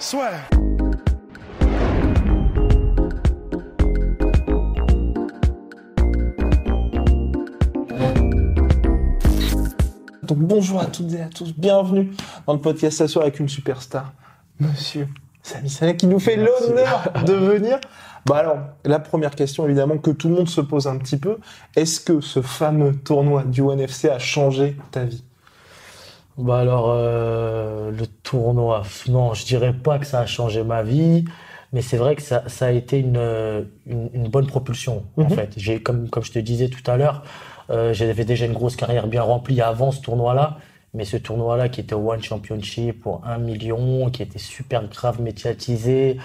Soit. Donc bonjour à toutes et à tous, bienvenue dans le podcast Assoir avec une superstar, Monsieur Sami Salah, qui nous fait l'honneur de venir. Bah alors, la première question évidemment que tout le monde se pose un petit peu, est-ce que ce fameux tournoi du ONE FC a changé ta vie? Bah alors, euh, le tournoi, non, je dirais pas que ça a changé ma vie, mais c'est vrai que ça, ça a été une, une, une bonne propulsion, en Mhm. fait. J'ai, comme, comme je te disais tout à l'heure, euh, j'avais déjà une grosse carrière bien remplie avant ce tournoi-là, mais ce tournoi-là qui était One Championship pour un million, qui était super grave médiatisé,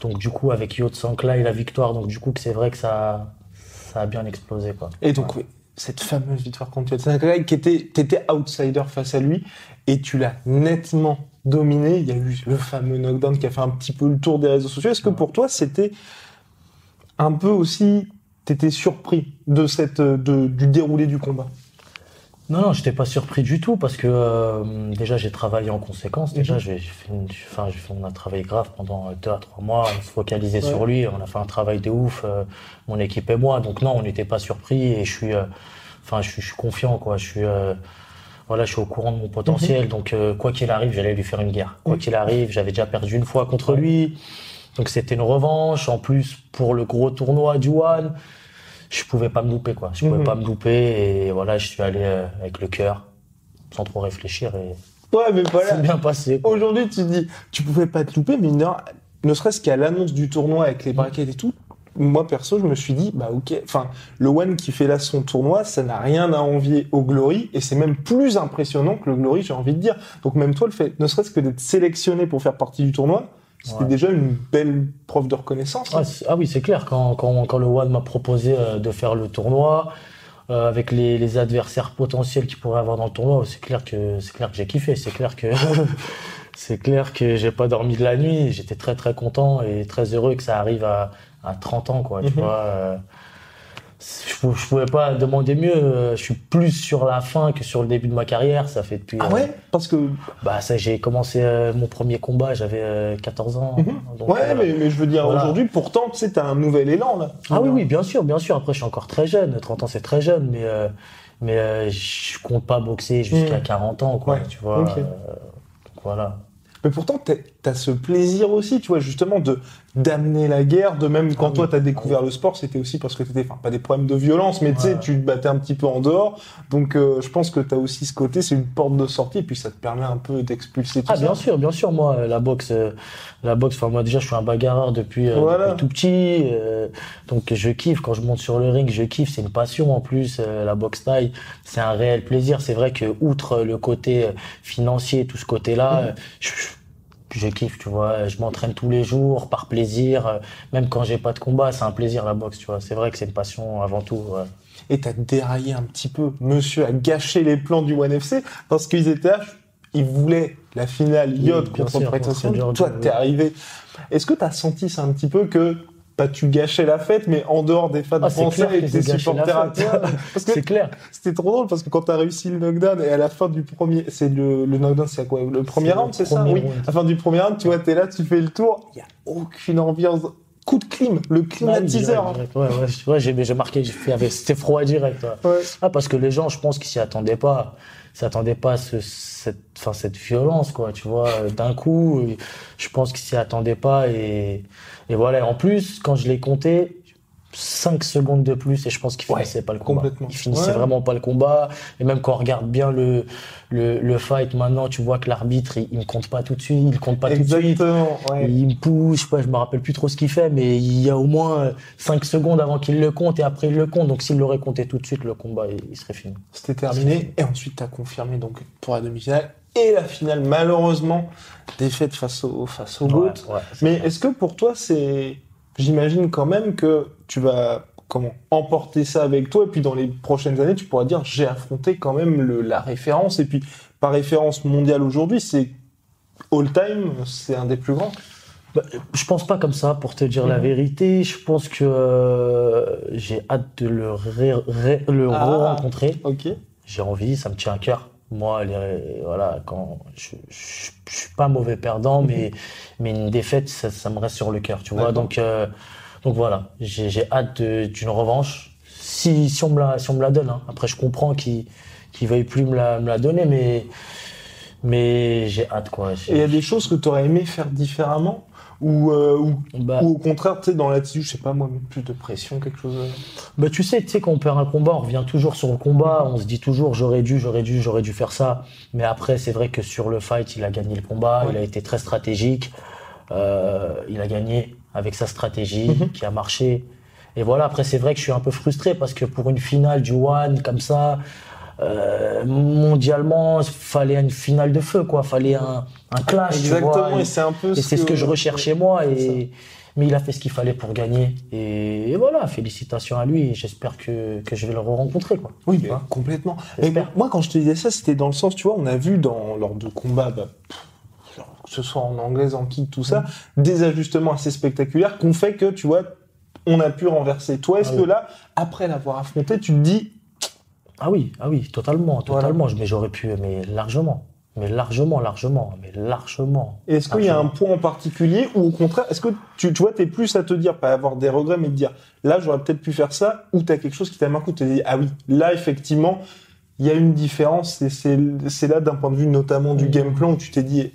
donc du coup, avec Yot Sankla et la victoire, donc du coup, que c'est vrai que ça, ça a bien explosé, quoi. Et donc, oui, cette fameuse victoire contre Yotsenaka, qui était, t'étais outsider face à lui, et tu l'as nettement dominé. Il y a eu le fameux knockdown qui a fait un petit peu le tour des réseaux sociaux. Est-ce que pour toi, c'était un peu aussi, t'étais surpris de cette, de, du déroulé du combat? Non, non, j'étais pas surpris du tout parce que euh, déjà j'ai travaillé en conséquence. Déjà, Mhm. j'ai j'ai fait, une- fait- on a travaillé grave pendant deux à trois mois. On se focalisait Ouais. sur lui. On a fait un travail de ouf, euh, mon équipe et moi. Donc non, on n'était pas surpris et je suis, euh, enfin, je suis, je suis confiant quoi. Je suis, euh, voilà, je suis au courant de mon potentiel. Donc euh, quoi qu'il arrive, j'allais lui faire une guerre. Quoi Mhm. qu'il arrive, j'avais déjà perdu une fois contre lui. Donc c'était une revanche. En plus pour le gros tournoi du One, je pouvais pas me louper quoi. Je pouvais Mhm. pas me louper et voilà, je suis allé euh, avec le cœur, sans trop réfléchir et Ouais, mais voilà. c'est bien passé. Aujourd'hui, tu dis, tu pouvais pas te louper, mais heure, ne serait-ce qu'à l'annonce du tournoi avec les braquettes et tout, moi perso, je me suis dit, bah ok, enfin, le One qui fait là son tournoi, ça n'a rien à envier au Glory, et c'est même plus impressionnant que le Glory, j'ai envie de dire. Donc même toi, le fait, ne serait-ce que d'être sélectionné pour faire partie du tournoi, c'était Ouais. déjà une belle preuve de reconnaissance. Ah, c'est- ah oui, c'est clair. Quand, quand, quand le One m'a proposé euh, de faire le tournoi, euh, avec les, les adversaires potentiels qu'il pourrait avoir dans le tournoi, c'est clair que c'est clair que j'ai kiffé. C'est clair que c'est clair que j'ai pas dormi de la nuit. J'étais très très content et très heureux que ça arrive à, à 30 ans, quoi. Tu Mhm. vois. euh, je, pou- je pouvais pas demander mieux. euh, Je suis plus sur la fin que sur le début de ma carrière. Ça fait depuis. Ah euh, ouais? Parce que, Bah ça, j'ai commencé euh, mon premier combat. J'avais euh, 14 ans. Mhm. Donc, ouais, mais, mais je veux dire, voilà. aujourd'hui, pourtant, tu sais, t'as un nouvel élan, là. Ah oui, oui, bien sûr, bien sûr. Après, je suis encore très jeune. 30 ans, c'est très jeune, mais, mais je compte pas boxer jusqu'à Mm. 40 ans, quoi. Ouais, Tu vois. donc voilà. Mais pourtant, t'as- ce plaisir aussi, tu vois, justement, de d'amener la guerre, de même quand Ah toi oui. t'as découvert le sport, c'était aussi parce que t'étais, enfin, pas des problèmes de violence, mais tu sais, tu te battais un petit peu en dehors. Donc, euh, je pense que t'as aussi ce côté, c'est une porte de sortie, et puis ça te permet un peu d'expulser tout Ah, ça. bien sûr, bien sûr. Moi, la boxe, euh, la boxe. Enfin, moi déjà, je suis un bagarreur depuis, euh, Voilà. depuis tout petit. euh, donc, je kiffe quand je monte sur le ring. Je kiffe. C'est une passion en plus. euh, la boxe taille, c'est un réel plaisir. C'est vrai que outre le côté euh, financier, tout ce côté-là, Mhm. euh, je, je kiffe. Tu vois, je m'entraîne tous les jours par plaisir. même quand j'ai pas de combat, c'est un plaisir la boxe. Tu vois, c'est vrai que c'est une passion avant tout. ouais. Et t'as déraillé un petit peu. Monsieur a gâché les plans du ONE FC parce qu'ils étaient là, ils voulaient la finale Oui, Yacht bien contre Toi, t'es oui. arrivé. Est-ce que t'as senti ça un petit peu que pas tu gâchais la fête, mais en dehors des fans Ah, français et des supporters à C'est clair. c'était trop drôle parce que quand t'as réussi le knockdown et à la fin du premier, c'est le, le knockdown, c'est quoi Le premier round, c'est ça? Oui. round. À la fin du premier round, tu vois, t'es là, tu fais le tour, il y a aucune ambiance. Coup de clim, le climatiseur. direct, direct. Ouais, ouais, ouais, j'ai marqué, j'ai fait avec- c'était froid direct. Ah, parce que les gens, je pense qu'ils s'y attendaient pas. Ils s'attendaient pas à ce, cette, enfin, cette violence, quoi, tu vois. D'un coup, je pense qu'ils s'y attendaient pas et, et voilà. En plus, quand je l'ai compté, 5 secondes de plus et je pense qu'il Ouais, finissait pas le combat. Il finissait Ouais. vraiment pas le combat. Et même quand on regarde bien le, le, le fight maintenant, tu vois que l'arbitre, il, me compte pas tout de suite, il compte pas tout de suite. Exactement. Ouais. Il me pousse, je sais pas, je me rappelle plus trop ce qu'il fait, mais il y a au moins 5 secondes avant qu'il le compte et après il le compte. Donc s'il l'aurait compté tout de suite, le combat, il, il serait fini. C'était terminé. Et ensuite, tu as confirmé donc pour la demi-finale et la finale. Malheureusement, défaite face au, face au. Ouais, Mais est-ce que pour toi, c'est. J'imagine quand même que tu vas comment emporter ça avec toi et puis dans les prochaines années, tu pourras dire j'ai affronté quand même le, la référence et puis par référence mondiale aujourd'hui, c'est all time, c'est un des plus grands. Bah, je pense pas comme ça, pour te dire la vérité. Je pense que euh, j'ai hâte de le, ré- ré- le Ah. re-rencontrer. Ok. J'ai envie, ça me tient à cœur. Moi, les- voilà, quand je, je, je suis pas mauvais perdant, mais mais une défaite, ça, ça me reste sur le cœur, tu vois. Donc euh, donc voilà, j'ai j'ai hâte d'une revanche. Si si on me la si on me la donne. hein. Après, je comprends qu'il qu'il veuille plus me la me la donner, mais mais j'ai hâte quoi. Et il y a des choses que tu aurais aimé faire différemment ou, euh, ou, Bah, ou au contraire, tu sais, dans l'attitude, je sais pas moi, plus de pression, quelque chose. euh, Bah tu sais, tu sais quand on perd un combat, on revient toujours sur le combat, on se dit toujours j'aurais dû, j'aurais dû, j'aurais dû faire ça. Mais après, c'est vrai que sur le fight, il a gagné le combat, Ouais. il a été très stratégique, euh, il a gagné avec sa stratégie Mhm. qui a marché. Et voilà, après c'est vrai que je suis un peu frustré parce que pour une finale du One comme ça, euh, mondialement, fallait une finale de feu quoi, fallait un, un clash. tu vois, Exactement, et- c'est un peu et c'est ce que je recherchais moi. Et, mais il a fait ce qu'il fallait pour gagner. Et, et voilà, félicitations à lui. J'espère que, que je vais le rencontrer. Quoi. Oui, complètement. Moi, quand je te disais ça, c'était dans le sens, tu vois, on a vu dans, lors de combats, bah, que ce soit en anglaise, en kick, tout ça, des ajustements assez spectaculaires qu'on fait que, tu vois, on a pu renverser. Toi, est-ce Ah que oui. là, après l'avoir affronté, tu te dis, Ah oui, ah oui, totalement, Voilà. totalement. Mais j'aurais pu, mais largement. Mais largement, largement, mais largement. est-ce qu'il y a un point en particulier ou au contraire, est-ce que tu, tu vois, t'es plus à te dire, pas avoir des regrets, mais te dire, là, j'aurais peut-être pu faire ça, ou t'as quelque chose qui t'a marqué, tu te dis, ah oui, là, effectivement, il y a une différence, et c'est là, d'un point de vue notamment du game plan, où tu t'es dit,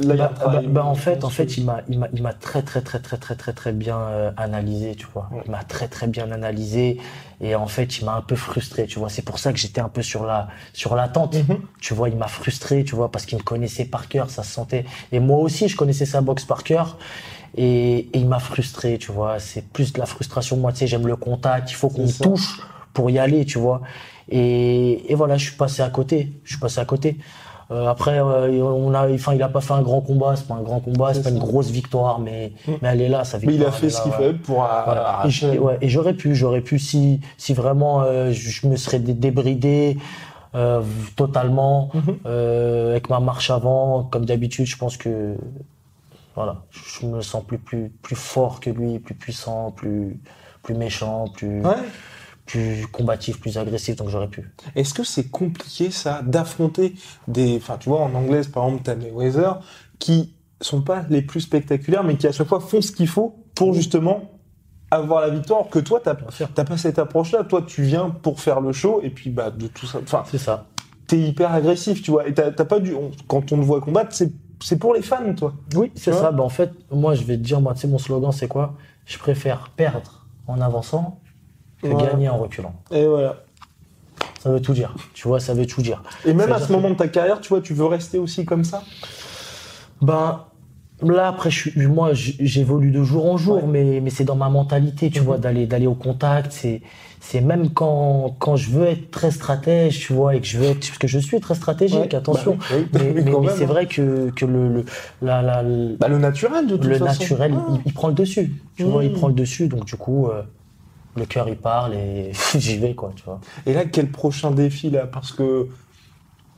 là, Bah, travail bah, bah, en fait, en fait, il m'a, il m'a, il m'a très, très, très, très, très, très, très bien euh, analysé, tu vois. Ouais. Il m'a très, très bien analysé, et en fait, il m'a un peu frustré, tu vois. C'est pour ça que j'étais un peu sur la, sur l'attente. Mhm. Tu vois, il m'a frustré, tu vois, parce qu'il me connaissait par cœur, ça se sentait. Et moi aussi, je connaissais sa boxe par cœur. Et, et il m'a frustré, tu vois. C'est plus de la frustration. Moi, tu sais, j'aime le contact. Il faut qu'on touche pour y aller, tu vois. Et, et voilà, je suis passé à côté. Je suis passé à côté. Euh, après, euh, on a, enfin, il a pas fait un grand combat. C'est pas un grand combat. C'est pas une grosse victoire, mais, Mm. mais elle est là, sa Mais victoire. il a fait ce qu'il fallait pour Voilà. Et, ouais, j'aurais pu, j'aurais pu si, si vraiment euh, je me serais dé- débridé euh, totalement Mhm. euh, avec ma marche avant, comme d'habitude, je pense que voilà, je me sens plus plus plus fort que lui, plus puissant, plus plus méchant, plus Ouais. Plus combatif, plus agressif, donc j'aurais pu. Est-ce que c'est compliqué ça d'affronter des, enfin tu vois en anglaise par exemple t'as Mayweather qui sont pas les plus spectaculaires mais qui à chaque fois font ce qu'il faut pour justement avoir la victoire que toi t'as t'as pas cette approche là toi tu viens pour faire le show et puis bah de tout ça enfin C'est ça. t'es hyper agressif tu vois et t'as pas du on- quand on te voit combattre c'est c'est pour les fans toi Oui, c'est ça. Ben, en fait, moi, je vais te dire, moi, tu sais, mon slogan, c'est quoi? Je préfère perdre en avançant que Voilà. gagner en reculant. et voilà Ça veut tout dire. Tu vois, ça veut tout dire. et même à ce moment de ta carrière tu vois tu veux rester aussi comme ça? Ben là après je moi j'évolue de jour en jour Ouais. mais mais c'est dans ma mentalité tu Mhm. vois d'aller d'aller au contact c'est c'est même quand quand je veux être très stratège tu vois et que je veux être parce que je suis très stratégique Ouais. attention Bah oui, oui, mais, c'est vrai que que le, le la, la- le bah le naturel de toute façon naturel Ah. il, il prend le dessus tu vois il Mhm. prend le dessus donc du coup euh, le cœur il parle et j'y vais quoi tu vois Et là, quel prochain défi là? Parce que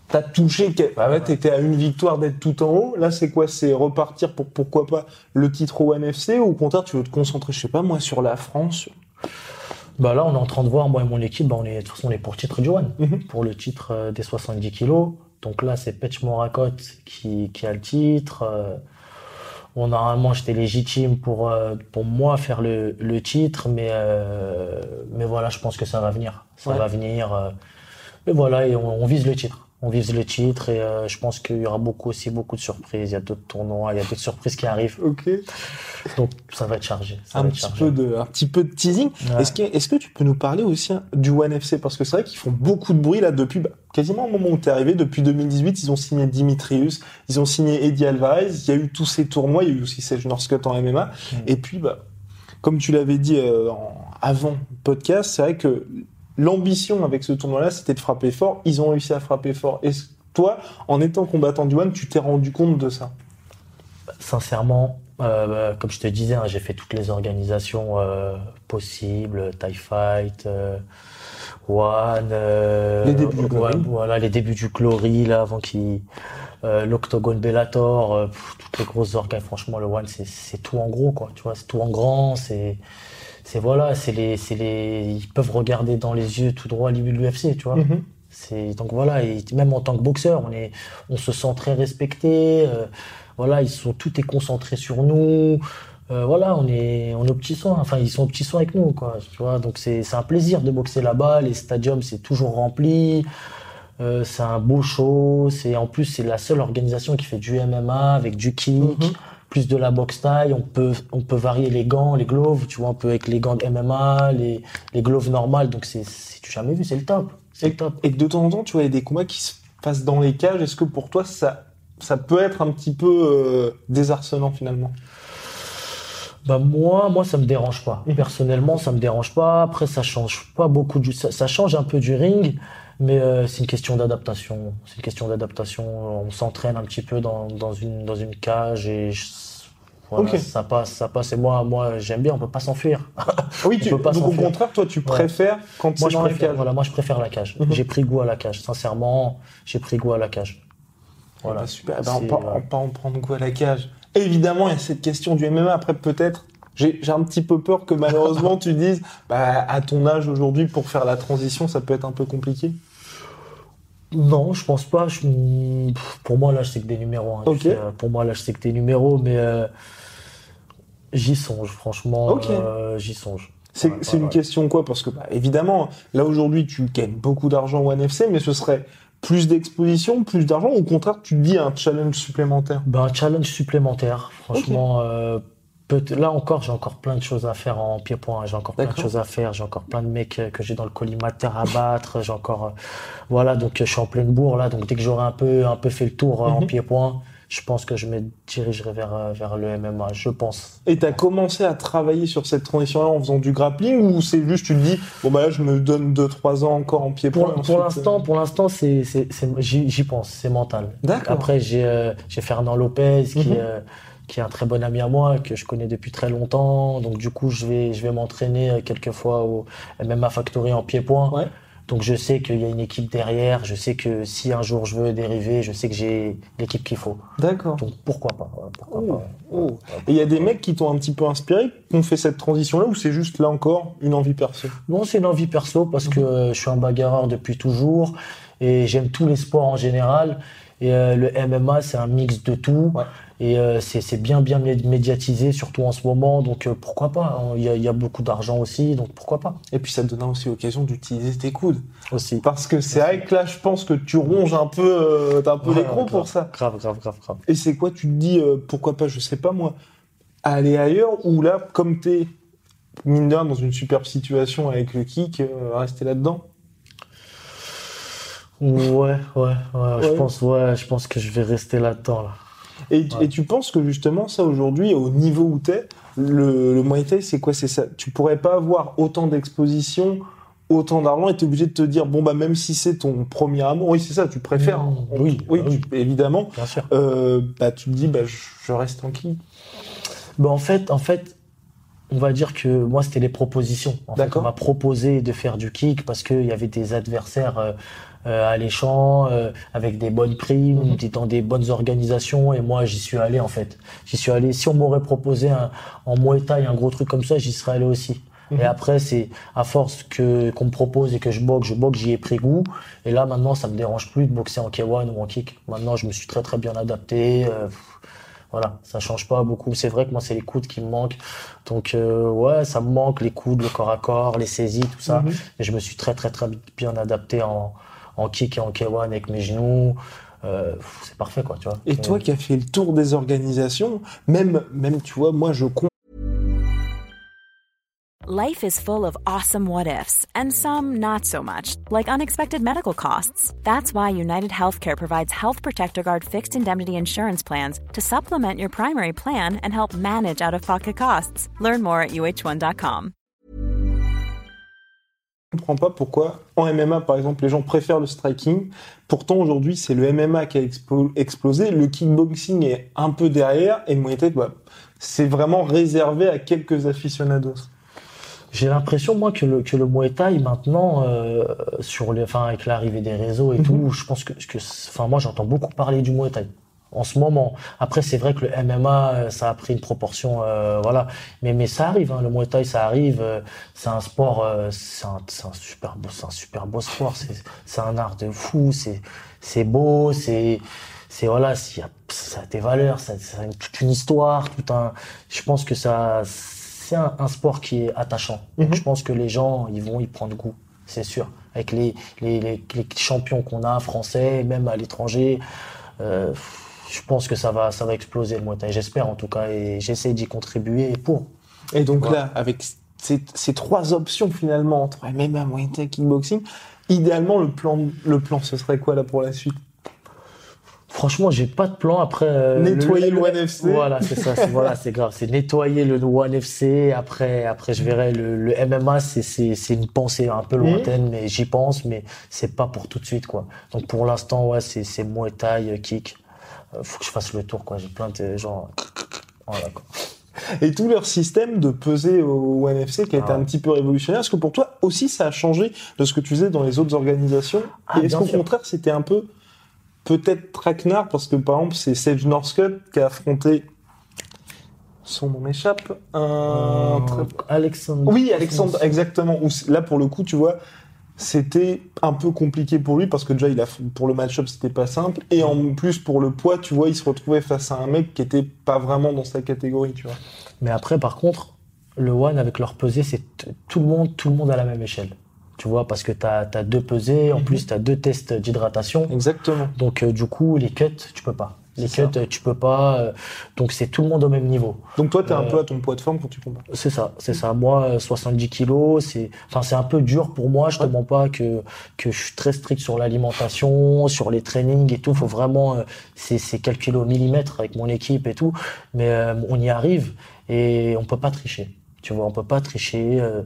t'as touché, bah ouais, t'étais à une victoire d'être tout en haut. Là, c'est quoi? C'est repartir pour pourquoi pas le titre au NFC ou au contraire, tu veux te concentrer, je sais pas moi, sur la France? Bah là, on est en train de voir, moi et mon équipe, bah on est, de toute façon, on est pour le titre du One, Mhm. pour le titre euh, des 70 kilos. Donc là, c'est Petch Morakot qui, qui a le titre. Euh, bon, normalement, j'étais légitime pour, euh, pour moi faire le, le titre, mais, euh, mais voilà, je pense que ça va venir. Ça Ouais. va venir. euh, mais voilà, et on, on vise le titre. on vise le titre et euh, je pense qu'il y aura beaucoup aussi beaucoup de surprises. Il y a d'autres tournois, il y a d'autres surprises qui arrivent. Ok. Donc ça va être chargé. Ça Un va être petit, chargé. peu de, un petit peu de teasing. Ouais. Est-ce que, tu peux nous parler aussi hein, du One FC Parce que c'est vrai qu'ils font beaucoup de bruit là depuis bah, quasiment au moment où tu es arrivé. Depuis 2018, ils ont signé Dimitrius, ils ont signé Eddie Alvarez. Il y a eu tous ces tournois, il y a eu aussi Serge Northcutt en MMA. Mm. Et puis, bah, comme tu l'avais dit euh, avant podcast, c'est vrai que l'ambition avec ce tournoi-là, c'était de frapper fort. Ils ont réussi à frapper fort. Est-ce que toi, en étant combattant du One, tu t'es rendu compte de ça? Sincèrement, euh, comme je te disais, hein, j'ai fait toutes les organisations euh, possibles, TIE Fight, euh, One, euh, Les débuts du ouais, Glory. voilà, les débuts du Glory là, avant qu'il, euh, l'Octogone Bellator, euh, pff, toutes les grosses organes. Franchement, le One, c'est c'est tout en gros, quoi. Tu vois, c'est tout en grand, c'est c'est voilà, c'est les, c'est les, ils peuvent regarder dans les yeux tout droit l'UFC, tu vois. Mhm. C'est donc voilà, et même en tant que boxeur, on est, on se sent très respecté. euh, voilà, ils sont tout est concentré sur nous. euh, voilà, on est, on est aux petits soins. Enfin, ils sont aux petits soins avec nous, quoi. Tu vois, donc c'est, c'est un plaisir de boxer là-bas. Les stadiums, c'est toujours rempli. Euh, c'est un beau show. C'est en plus, c'est la seule organisation qui fait du MMA avec du kick, Mhm. plus de la boxe taille. On peut, on peut varier les gants, les gloves. Tu vois, on peut avec les gants de MMA, les, les gloves normales. Donc c'est, c'est tu jamais vu, c'est le top. Et que de temps en temps, tu vois, il y a des combats qui se passent dans les cages. Est-ce que pour toi, ça, ça peut être un petit peu euh, désarçonnant finalement? Bah moi, moi ça me dérange pas. Mhm. Personnellement, ça me dérange pas. Après, ça change pas beaucoup du, ça, ça change un peu du ring, mais euh, c'est une question d'adaptation. C'est une question d'adaptation. On s'entraîne un petit peu dans, dans une dans une cage et je- voilà, ça passe, ça passe. Et moi, moi, j'aime bien. On peut pas s'enfuir. Oui, On tu, peut pas donc au contraire, toi, tu préfères quand moi, je dans la cage. Voilà, moi, je préfère la cage. Mhm. J'ai pris goût à la cage. Sincèrement, j'ai pris goût à la cage. Voilà. Bah, super. Bah, on C'est, va euh, on va en prendre goût à la cage. Évidemment, il y a cette question du MMA. Après, peut-être, j'ai j'ai un petit peu peur que malheureusement tu dises, bah, à ton âge aujourd'hui, pour faire la transition, ça peut être un peu compliqué. Non, je pense pas. Je- Pour moi, là, c'est que des numéros. hein. Sais, euh, Pour moi, là, c'est que des numéros, mais euh, j'y songe, franchement. Euh, j'y songe. C'est Ouais, c'est ouais, une ouais. question quoi Parce que, bah, évidemment, là aujourd'hui, tu gagnes beaucoup d'argent au NFC, mais ce serait plus d'exposition, plus d'argent, ou au contraire, tu te dis un challenge supplémentaire? Ben, un challenge supplémentaire, franchement. euh, là encore, j'ai encore plein de choses à faire en pied-point. J'ai encore plein de choses à faire. J'ai encore plein de mecs euh, que j'ai dans le collimateur à battre. J'ai encore, euh, voilà, donc euh, je suis en pleine bourre là. Donc dès que j'aurai un peu, un peu fait le tour euh, en Mhm. pied-point, je pense que je me dirigerai vers, vers le MMA. Je pense. Et t'as commencé à travailler sur cette transition-là en faisant du grappling ou c'est juste tu te dis bon bah là je me donne 2-3 ans encore en pied Pour, pour l'instant, pour l'instant, c'est, c'est, j'y, pense, c'est mental. D'accord. Après, j'ai, j'ai Fernand Lopez qui, euh, qui est un très bon ami à moi, que je connais depuis très longtemps. Donc, du coup, je vais, je vais m'entraîner euh, quelques fois au MMA Factory en pied-point. Ouais. Donc, je sais qu'il y a une équipe derrière. Je sais que si un jour je veux dériver, je sais que j'ai l'équipe qu'il faut. D'accord. Donc, pourquoi pas pourquoi Oh, pas. oh. Et il y a des mecs qui t'ont un petit peu inspiré, qui ont fait cette transition-là, ou c'est juste là encore une envie perso? Non, c'est une envie perso parce que euh, je suis un bagarreur depuis toujours et j'aime tous les sports en général. Et euh, le MMA, c'est un mix de tout. Ouais. Et euh, c'est bien, bien mé- médiatisé, surtout en ce moment. Donc euh, pourquoi pas hein. Il y a, il y a beaucoup d'argent aussi, donc pourquoi pas Et puis ça te donnera aussi l'occasion d'utiliser tes coudes. aussi. Parce que c'est vrai que là, je pense que tu ronges un peu, euh, t'as un peu Ouais, l'écran pour ça. Grave, grave, grave, grave. Et c'est quoi, tu te dis, euh, pourquoi pas, je sais pas moi, aller ailleurs, ou là, comme t'es, mine de rien, dans une superbe situation avec le kick, rester là-dedans? Ouais, ouais, ouais, Je pense, ouais, je pense que je vais rester là-dedans. Là. Et, Ouais. et tu penses que justement, ça aujourd'hui, au niveau où t'es, le, le Muay Thai, c'est quoi? C'est ça Tu pourrais pas avoir autant d'exposition, autant d'argent, et t'es obligé de te dire, bon, bah, même si c'est ton premier amour, oui, c'est ça, tu préfères. Mmh, oui, oui, bah oui. tu- évidemment. Bien sûr. Euh, bah, tu te dis, bah, je, je reste tranquille. Ben, en fait, en fait, on va dire que moi, c'était les propositions. En fait, D'accord. on m'a proposé de faire du kick parce qu'il y avait des adversaires euh, euh, alléchants, euh, avec des bonnes primes, des- dans des bonnes organisations. Et moi, j'y suis allé, en fait. J'y suis allé. Si on m'aurait proposé un, en Muay Thai un gros truc comme ça, j'y serais allé aussi. Mhm. Et après, c'est à force que qu'on me propose et que je boxe, je boxe, j'y ai pris goût. Et là, maintenant, ça me dérange plus de boxer en K1 ou en kick. Maintenant, je me suis très très bien adapté. Voilà, ça change pas beaucoup. C'est vrai que moi, c'est les coudes qui me manquent. Donc, euh, ouais, ça me manque les coudes, le corps à corps, les saisies, tout ça. Mhm. Et je me suis très très très bien adapté en, en kick et en K1 avec mes genoux. Euh, c'est parfait, quoi, tu vois. Et toi qui as fait le tour des organisations, même, même tu vois, moi je compte. Life is full of awesome what ifs, and some not so much, like unexpected medical costs. That's why United Healthcare provides Health Protector Guard fixed indemnity insurance plans to supplement your primary plan and help manage out of pocket costs. Learn more at uh1.com. Je comprends pas pourquoi en MMA par exemple les gens préfèrent le striking. Pourtant aujourd'hui c'est le MMA qui a explo- explosé, le kickboxing est un peu derrière et Muay Thai bah, c'est vraiment réservé à quelques aficionados. J'ai l'impression moi que le que le Muay Thai maintenant euh, sur les enfin avec l'arrivée des réseaux et Mhm. tout, je pense que que enfin moi j'entends beaucoup parler du Muay Thai en ce moment. Après c'est vrai que le MMA euh, ça a pris une proportion euh, voilà, mais mais ça arrive hein, le Muay Thai ça arrive, euh, c'est un sport euh, c'est un, c'est un super beau c'est un super beau sport, c'est c'est un art de fou, c'est c'est beau, c'est c'est voilà, s'il y a, ça a des valeurs, ça, ça a une- toute une histoire, tout un. Je pense que ça, c'est un, un sport qui est attachant. Mhm. je pense que les gens, ils vont y prendre goût, c'est sûr. Avec les les, les, les champions qu'on a, français, même à l'étranger, euh, je pense que ça va ça va exploser le Muay Thai. J'espère en tout cas, et j'essaie d'y contribuer pour. Et donc là avec ces, ces trois options finalement entre MMA, Muay Thai, kickboxing, idéalement le plan le plan ce serait quoi là pour la suite? Franchement, j'ai pas de plan après. euh, Nettoyer le One FC. Voilà, c'est ça. c'est- Voilà, c'est grave. C'est nettoyer le One FC. Après, après, je verrai le, le MMA. C'est c'est c'est une pensée un peu lointaine, mais j'y pense, mais c'est pas pour tout de suite, quoi. Donc pour l'instant, ouais, c'est c'est Muay Thai, euh, kick. Euh, faut que je fasse le tour, quoi. J'ai plein de gens. Voilà, quoi. Et tout leur système de peser au One FC qui a été Ah. un petit peu révolutionnaire, est-ce que pour toi aussi ça a changé de ce que tu faisais dans les autres organisations? Ah, Et est-ce qu'au contraire c'était un peu peut-être traquenard parce que par exemple c'est Sage Northcutt qui a affronté son nom m'échappe un Euh, Alexandre. oui Alexandre exactement Où là pour le coup tu vois c'était un peu compliqué pour lui parce que déjà il a pour le match-up c'était pas simple et en plus pour le poids tu vois il se retrouvait face à un mec qui était pas vraiment dans sa catégorie tu vois Mais après, par contre, le one avec leur pesée, c'est tout le monde, tout le monde à la même échelle. Tu vois, parce que tu as, deux pesées, en Mhm. plus tu as deux tests d'hydratation. exactement Donc euh, du coup, les cuts, tu peux pas. Les cuts, euh, tu peux pas. euh, donc c'est tout le monde au même niveau. Donc toi, t'es un Euh, peu à ton poids de forme quand tu combats. C'est ça, c'est ça. Moi, euh, 70 kilos, c'est, enfin, c'est un peu dur pour moi. Je te Ouais. mens pas que que je suis très strict sur l'alimentation, sur les trainings et tout. Faut vraiment, euh, c'est c'est calculé au millimètre avec mon équipe et tout. Mais euh, on y arrive et on peut pas tricher. Tu vois, on peut pas tricher. euh,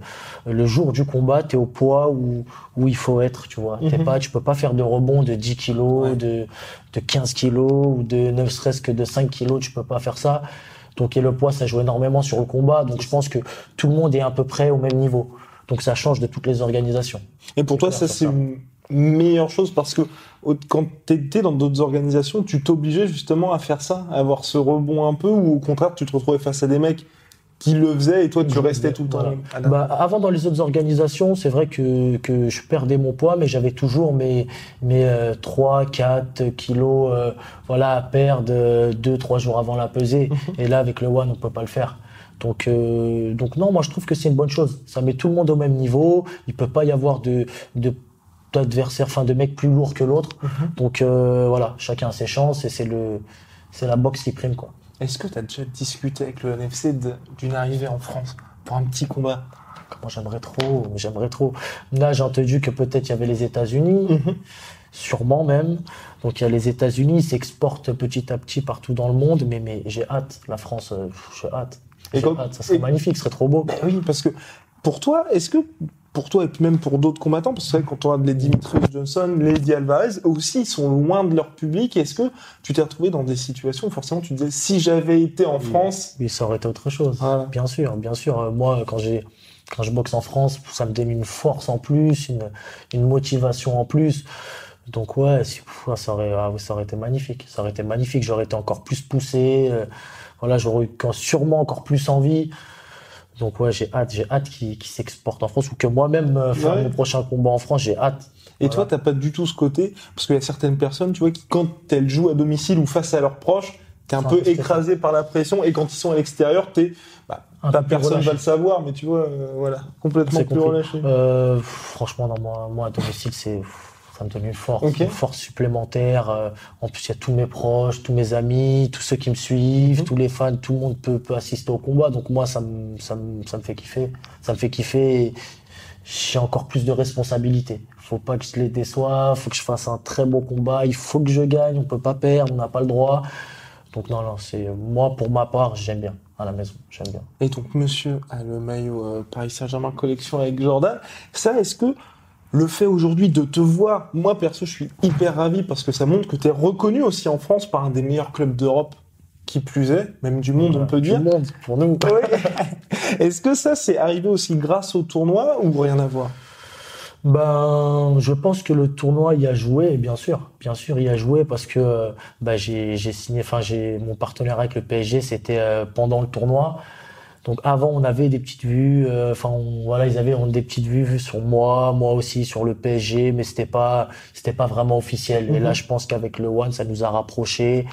le jour du combat, t'es au poids où où il faut être. Tu vois, t'es Mhm. pas, tu peux pas faire de rebond de 10 kilos, Ouais. de de 15 kilos ou de ne serait-ce que de 5 kilos. Tu peux pas faire ça. Donc, et le poids, ça joue énormément sur le combat. Donc, je pense que tout le monde est à peu près au même niveau. Donc, ça change de toutes les organisations. Et pour toi, ça, c'est une meilleure chose parce que quand t'étais dans d'autres organisations, tu t'obligeais justement à faire ça, à avoir ce rebond un peu, ou au contraire, tu te retrouvais face à des mecs qui le faisaient et toi, tu restais tout le temps. voilà. Bah, avant, dans les autres organisations, c'est vrai que, que je perdais mon poids, mais j'avais toujours mes, mes euh, 3, 4 kilos euh, voilà, à perdre 2, 3 jours avant la pesée. Et là, avec le One, on peut pas le faire. Donc, euh, donc non, moi je trouve que c'est une bonne chose. Ça met tout le monde au même niveau. Il peut pas y avoir de, de d'adversaires, enfin de mecs plus lourds que l'autre. Donc euh, voilà, chacun a ses chances et c'est le, c'est la boxe qui prime quoi. Est-ce que tu as déjà discuté avec le NFC d'une arrivée en France pour un petit combat? Moi j'aimerais trop, j'aimerais trop. Là j'ai entendu que peut-être il y avait les États-Unis, Mhm. sûrement même. Donc il y a les États-Unis, ils s'exportent petit à petit partout dans le monde, mais mais j'ai hâte. La France, euh, j'ai hâte. Et hâte. Ça serait et- magnifique, ce serait trop beau. Ben oui, parce que pour toi, est-ce que pour toi et puis même pour d'autres combattants, parce que c'est vrai que quand on regarde les Dimitrius Johnson, les Eddie Alvarez, aussi ils sont loin de leur public. Est-ce que tu t'es retrouvé dans des situations où forcément tu te disais si j'avais été en. France, Oui, ça aurait été autre chose. Voilà. Bien sûr, bien sûr. Euh, Moi, quand j'ai quand je boxe en France, ça me donne une force en plus, une, une motivation en plus. Donc ouais, ça aurait, ah ça aurait été magnifique. Ça aurait été magnifique. J'aurais été encore plus poussé. euh, voilà, j'aurais eu sûrement encore plus envie. Donc ouais, j'ai hâte, j'ai hâte qu'il qu'il s'exporte en France ou que moi-même euh, faire Ouais. mon prochain combat en France. J'ai hâte. Et Voilà. toi, t'as pas du tout ce côté, parce qu'il y a certaines personnes, tu vois, qui quand elles jouent à domicile ou face à leurs proches, t'es un peu écrasé par la pression, et quand ils sont à l'extérieur, t'es, bah, personne relâché. va le savoir, mais tu vois, euh, voilà, complètement plus relâché. Euh, franchement, non, moi, moi à domicile, c'est Ça me donne une force, une force supplémentaire. Euh, En plus, il y a tous mes proches, tous mes amis, tous ceux qui me suivent, Mhm. tous les fans, tout le monde peut, peut assister au combat. Donc moi, ça me, ça me, ça me fait kiffer. Ça me fait kiffer. et J'ai encore plus de responsabilités. Faut pas que je les déçoive. Faut que je fasse un très beau combat. Il faut que je gagne. On peut pas perdre. On n'a pas le droit. Donc non, non, c'est moi pour ma part, j'aime bien à la maison. J'aime bien. Et donc, monsieur a le maillot euh, Paris Saint-Germain collection avec Jordan. Ça, est-ce que le fait aujourd'hui de te voir, moi perso, je suis hyper ravi parce que ça montre que tu es reconnu aussi en France par un des meilleurs clubs d'Europe, qui plus est, même du monde, on peut dire. le monde pour nous. Ouais. Est-ce que ça, c'est arrivé aussi grâce au tournoi ou rien à voir? Ben, je pense que le tournoi y a joué, bien sûr, bien sûr, y a joué parce que ben, j'ai j'ai signé, enfin j'ai mon partenaire avec le PSG, c'était euh, pendant le tournoi. Donc avant, on avait des petites vues, euh, enfin on- voilà, ils avaient des petites vues, vues sur moi, moi aussi sur le PSG, mais c'était pas c'était pas vraiment officiel. Et Mhm. là, je pense qu'avec le One, ça nous a rapprochés.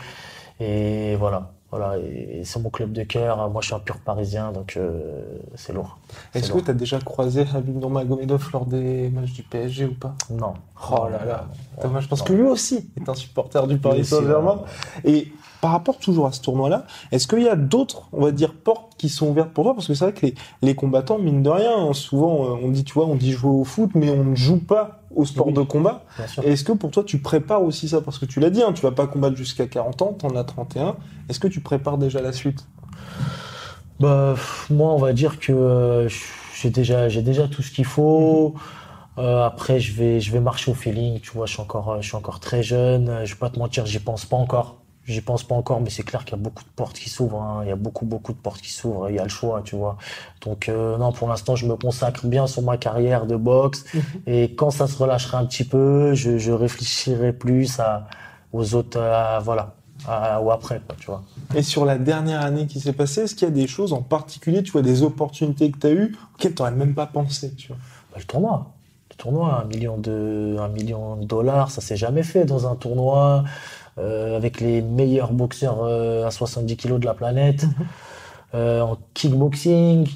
Et voilà, voilà, et c'est mon club de cœur. Moi, je suis un pur Parisien, donc euh, c'est lourd. Est-ce que tu as déjà croisé Habib Nurmagomedov lors des matchs du PSG ou pas? Non. Oh là là, dommage, parce Non. que lui aussi est un supporter du Paris Saint-Germain. Et par rapport toujours à ce tournoi-là, est-ce qu'il y a d'autres, on va dire, portes qui sont ouvertes pour toi? Parce que c'est vrai que les, les combattants, mine de rien, hein, souvent euh, on dit, tu vois, on dit jouer au foot, mais on ne joue pas au sport Oui. de combat. Est-ce que pour toi, tu prépares aussi ça? Parce que tu l'as dit, hein, tu vas pas combattre jusqu'à 40 ans, t'en as 31. Est-ce que tu prépares déjà la suite? Bah, moi, on va dire que euh, j'ai déjà, j'ai déjà tout ce qu'il faut. Euh, après, je vais, je vais marcher au feeling. Tu vois, je suis encore, je suis encore très jeune. Je vais pas te mentir, j'y pense pas encore. J'y pense pas encore, mais c'est clair qu'il y a beaucoup de portes qui s'ouvrent. hein. Il y a beaucoup, beaucoup de portes qui s'ouvrent. Il y a le choix, tu vois. Donc, euh, non, pour l'instant, je me consacre bien sur ma carrière de boxe. Et quand ça se relâchera un petit peu, je, je réfléchirai plus à, aux autres, à- voilà, à- ou après, quoi, tu vois. Et sur la dernière année qui s'est passée, est-ce qu'il y a des choses en particulier, tu vois, des opportunités que tu as eues auxquelles tu n'aurais même pas pensé tu vois? Bah, le tournoi. Le tournoi, un million de, un million de dollars, ça s'est jamais fait dans un tournoi avec les meilleurs boxeurs euh, à 70 kilos de la planète. Euh, en kickboxing,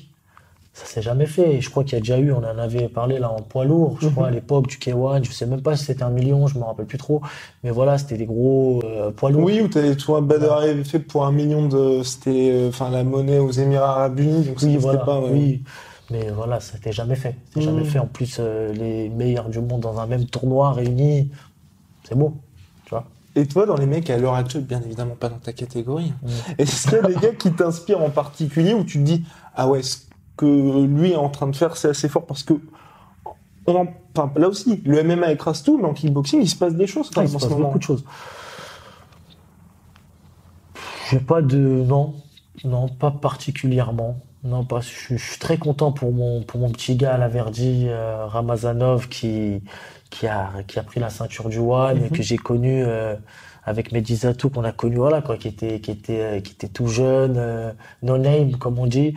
ça s'est jamais fait. Je crois qu'il y a déjà eu, on en avait parlé là en poids lourd, je crois à l'époque du K1, je sais même pas si c'était un million, je me rappelle plus trop. Mais voilà, c'était des gros euh, poids lourds. Oui, ou tu avais toi, Badr avait fait pour un million de. C'était euh, la monnaie aux Émirats Arabes Unis, donc Oui, voilà, pas. ouais. oui. Mais voilà, ça n'était jamais fait. C'était jamais Mm. fait. En plus, euh, les meilleurs du monde dans un même tournoi réunis, c'est beau. Et toi, dans les mecs à l'heure actuelle, bien évidemment pas dans ta catégorie, hein. Mm. est-ce qu'il y a des gars qui t'inspirent en particulier où tu te dis Ah ouais, ce que lui est en train de faire, c'est assez fort parce que. On en... enfin, là aussi, le MMA écrase tout, mais en kickboxing, il se passe des choses quand Ah, il se passe moment. beaucoup de choses. J'ai pas de. Non. Non, pas particulièrement. Non, pas. Je, suis- je suis très content pour mon, pour mon petit gars à la Verdi, euh, Ramazanov, qui, qui, a, qui a pris la ceinture du One Mhm. que j'ai connu euh, avec Medizatou, qu'on a connu, voilà, quoi, qui était, qui était, euh, qui était tout jeune, euh, no name, comme on dit.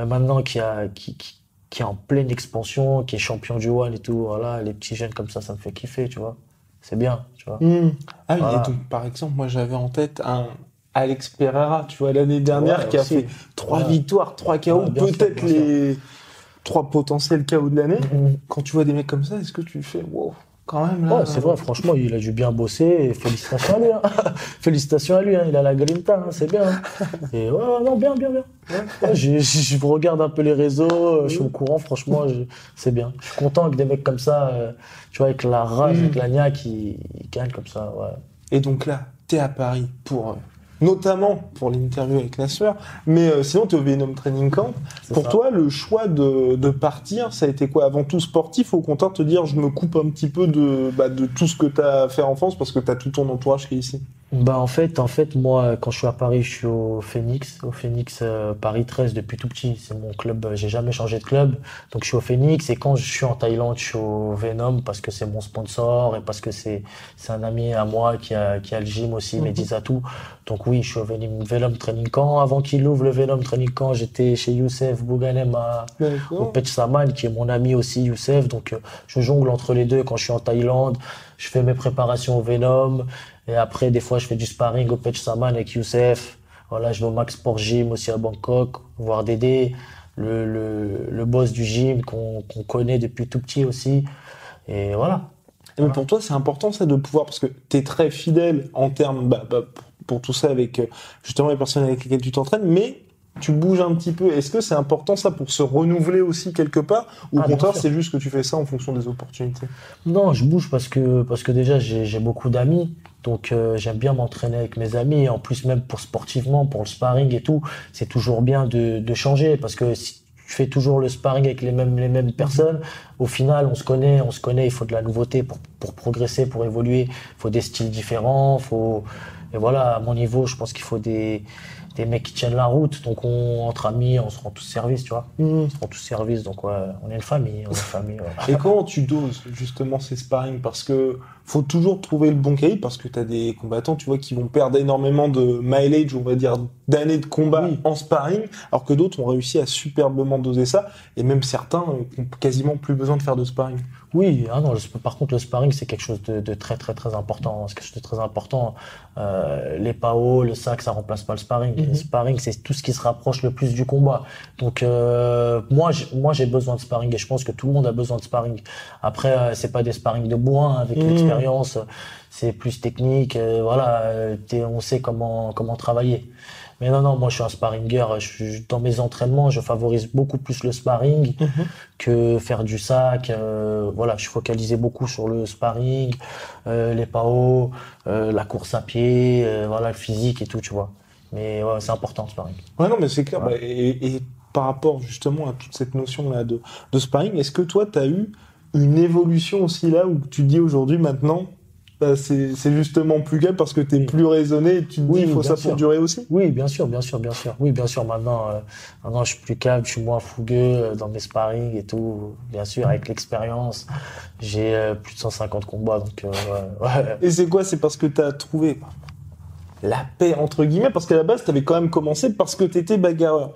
Euh, maintenant, qui, a, qui, qui, qui est en pleine expansion, qui est champion du One et tout. Voilà, les petits jeunes comme ça, ça me fait kiffer, tu vois. C'est bien, tu vois. Hmm. Ah oui, Voilà. et donc, par exemple, moi j'avais en tête un Alex Pereira, tu vois, l'année dernière, Ouais, qui a aussi. fait trois victoires, trois KO, Ouais, peut-être les trois potentiels KO de l'année. Mhm. Quand tu vois des mecs comme ça, est-ce que tu fais wow, quand même là Ouais, c'est vrai, franchement, il a dû bien bosser et félicitations à lui. hein. félicitations à lui, hein. il a la grinta, hein, c'est bien. hein. Et ouais, non, bien, bien, bien. Ouais, je, je- je regarde un peu les réseaux, euh, je suis au courant, franchement, c'est bien. Je suis content que des mecs comme ça, euh, tu vois, avec la rage, Mm. avec la niaque, qui gagnent comme ça. Ouais. Et donc là, t'es à Paris pour, euh, notamment pour l'interview avec la sœur, mais euh, sinon t'es au Venom Training Camp. Pour ça. toi, le choix de, de partir, ça a été quoi? Avant tout sportif, au contraire, te dire je me coupe un petit peu de, bah, de tout ce que t'as fait en France parce que t'as tout ton entourage qui est ici? Bah en fait, en fait, moi, quand je suis à Paris, je suis au Phoenix, au Phoenix euh, Paris 13 depuis tout petit. C'est mon club. euh, J'ai jamais changé de club, donc je suis au Phoenix. Et quand je suis en Thaïlande, je suis au Venom parce que c'est mon sponsor et parce que c'est c'est un ami à moi qui a qui a le gym aussi, Mhm. Medizatou. Donc oui, je suis au Venom, Venom Training Camp. Avant qu'il ouvre le Venom Training Camp, j'étais chez Youssef Bouganem à au Pech Saman, qui est mon ami aussi, Youssef. Donc, euh, je jongle entre les deux quand je suis en Thaïlande. Je fais mes préparations au Venom. Et après, des fois, je fais du sparring au Pech Saman avec Youssef. Voilà, je vais au Max Sport Gym aussi à Bangkok, voir Dédé, le, le, le boss du gym qu'on qu'on connaît depuis tout petit aussi. Et voilà. Mais pour toi, c'est important ça de pouvoir, parce que tu es très fidèle en termes, bah, bah, pour, tout ça avec euh, justement les personnes avec lesquelles tu t'entraînes, mais tu bouges un petit peu. Est-ce que c'est important ça pour se renouveler aussi quelque part Ou au Ah, contraire, c'est juste que tu fais ça en fonction des opportunités? Non, je bouge parce que parce que déjà j'ai beaucoup d'amis, donc euh, j'aime bien m'entraîner avec mes amis. Et en plus même pour sportivement, pour le sparring et tout, c'est toujours bien de, de changer parce que si tu fais toujours le sparring avec les mêmes les mêmes personnes, au final on se connaît, on se connaît. Il faut de la nouveauté pour pour progresser, pour évoluer. Il faut des styles différents, faut et voilà à mon niveau, je pense qu'il faut des des mecs qui tiennent la route. Donc on entre amis, on se rend tous service, tu vois. On se rend tous service, donc ouais, on est une famille, on est une famille. ouais. Et comment tu doses justement ces sparring? Parce que faut toujours trouver le bon calibre, parce que tu as des combattants, tu vois, qui vont perdre énormément de mileage, on va dire, d'années de combat Oui. en sparring, alors que d'autres ont réussi à superbement doser ça, et même certains euh, ont quasiment plus besoin de faire de sparring. Oui, ah non, par contre, le sparring, c'est quelque chose de, de très, très, très important. C'est quelque chose de très important. Euh, les PAO, le sac, ça remplace pas le sparring. Mhm. Le sparring, c'est tout ce qui se rapproche le plus du combat. Donc, euh, moi, j'ai- moi, j'ai besoin de sparring et je pense que tout le monde a besoin de sparring. Après, euh, c'est pas des sparring de bourrin avec Mhm. l'expérience. C'est plus technique. euh, voilà, euh, on sait comment, comment travailler. Mais non, non, moi, je suis un sparringer. Je dans mes entraînements, je favorise beaucoup plus le sparring que faire du sac. euh, voilà, je suis focalisé beaucoup sur le sparring, euh, les PAO, euh, la course à pied, voilà, le physique et tout, tu vois. Mais ouais, c'est important le sparring. Ouais, non, mais c'est clair. Ouais. Bah, et, et par rapport justement à toute cette notion-là de, de sparring, est-ce que toi, tu as eu une évolution aussi là où tu dis aujourd'hui, maintenant, bah, c'est justement plus calme parce que tu es Oui. plus raisonné et tu te Oui, dis, il faut ça sûr. pour durer aussi Oui, bien sûr, bien sûr, bien sûr. Oui, bien sûr, maintenant, euh, maintenant je suis plus calme, je suis moins fougueux euh, dans mes sparring et tout. Bien sûr, avec l'expérience, j'ai euh, plus de 150 combats, donc euh, ouais, ouais. Et c'est quoi? C'est parce que tu as trouvé la paix, entre guillemets, parce qu'à la base, tu avais quand même commencé parce que tu étais bagarreur.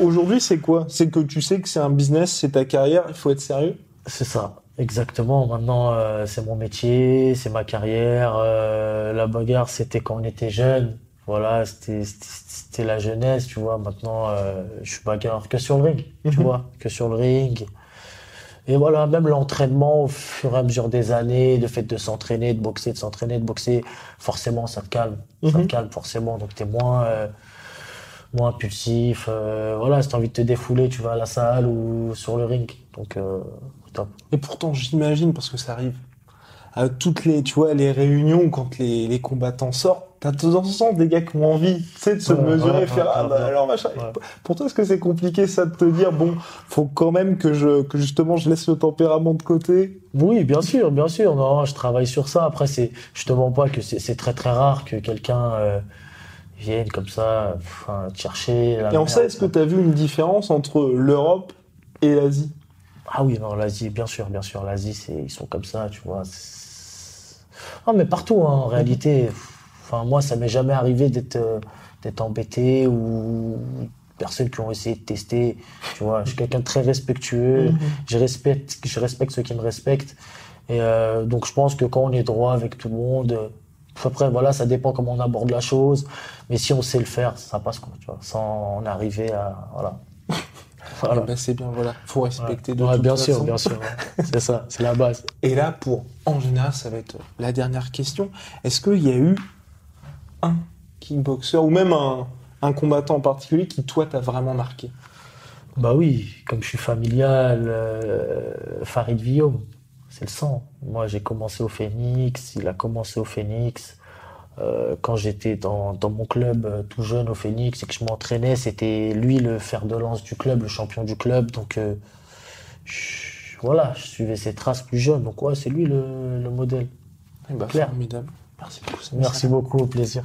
Aujourd'hui, c'est quoi? C'est que tu sais que c'est un business, c'est ta carrière, il faut être sérieux C'est ça, exactement. Maintenant, euh, c'est mon métier, c'est ma carrière. Euh, la bagarre, c'était quand on était jeune. Voilà, c'était la jeunesse, tu vois. Maintenant, euh, je suis bagarreur que sur le ring, tu Mhm. vois, que sur le ring. Et voilà, même l'entraînement au fur et à mesure des années, le fait de s'entraîner, de boxer, de s'entraîner, de boxer, forcément, ça te calme. Ça Mhm. te calme, forcément. Donc, t'es moins, euh, moins impulsif. euh, voilà, si t'as envie de te défouler, tu vas à la salle ou sur le ring. Donc, euh, top. Et pourtant, j'imagine, parce que ça arrive à toutes les, tu vois, les réunions, quand les, les combattants sortent, t'as de temps en temps des gars qui ont envie, tu sais, de se Ouais, mesurer ouais, et faire, ouais, ah bah alors machin. Pour toi, est-ce que c'est compliqué ça de te dire, bon, faut quand même que je, que justement je laisse le tempérament de côté? Oui, bien sûr, bien sûr. Non, je travaille sur ça. Après, c'est, je te mens pas que c'est très très rare que quelqu'un euh, vienne comme ça, chercher. la Et en ça, est-ce que t'as vu une différence entre l'Europe et l'Asie? Ah oui, non, l'Asie, bien sûr, bien sûr. L'Asie, c'est, ils sont comme ça, tu vois. Non, mais partout, hein, en réalité. Enfin, moi, ça m'est jamais arrivé d'être, euh, d'être embêté ou personnes qui ont essayé de tester. Tu vois, je suis quelqu'un de très respectueux. Je respecte, je respecte ceux qui me respectent. Et euh, donc, je pense que quand on est droit avec tout le monde, euh, après, voilà, ça dépend comment on aborde la chose. Mais si on sait le faire, ça passe, quoi, tu vois, sans en arriver à, voilà. Voilà. Bah, c'est bien, voilà, faut respecter de Ouais, toute bien sûr, façon. bien sûr. C'est ça, c'est la base. Et là, pour, en général, ça va être la dernière question. Est-ce qu'il y a eu un kickboxer ou même un, un combattant en particulier qui, toi, t'a vraiment marqué? Bah oui, comme je suis familial, euh, Farid Villaume, c'est le sang. Moi, j'ai commencé au Phoenix, il a commencé au Phoenix. Euh, quand j'étais dans, dans mon club euh, tout jeune au Phoenix et que je m'entraînais, c'était lui le fer de lance du club, le champion du club. Donc euh, je- voilà, je suivais ses traces plus jeune. Donc ouais, c'est lui le, le modèle. Eh bah, Clair. formidable. Merci beaucoup. Merci beaucoup, au plaisir.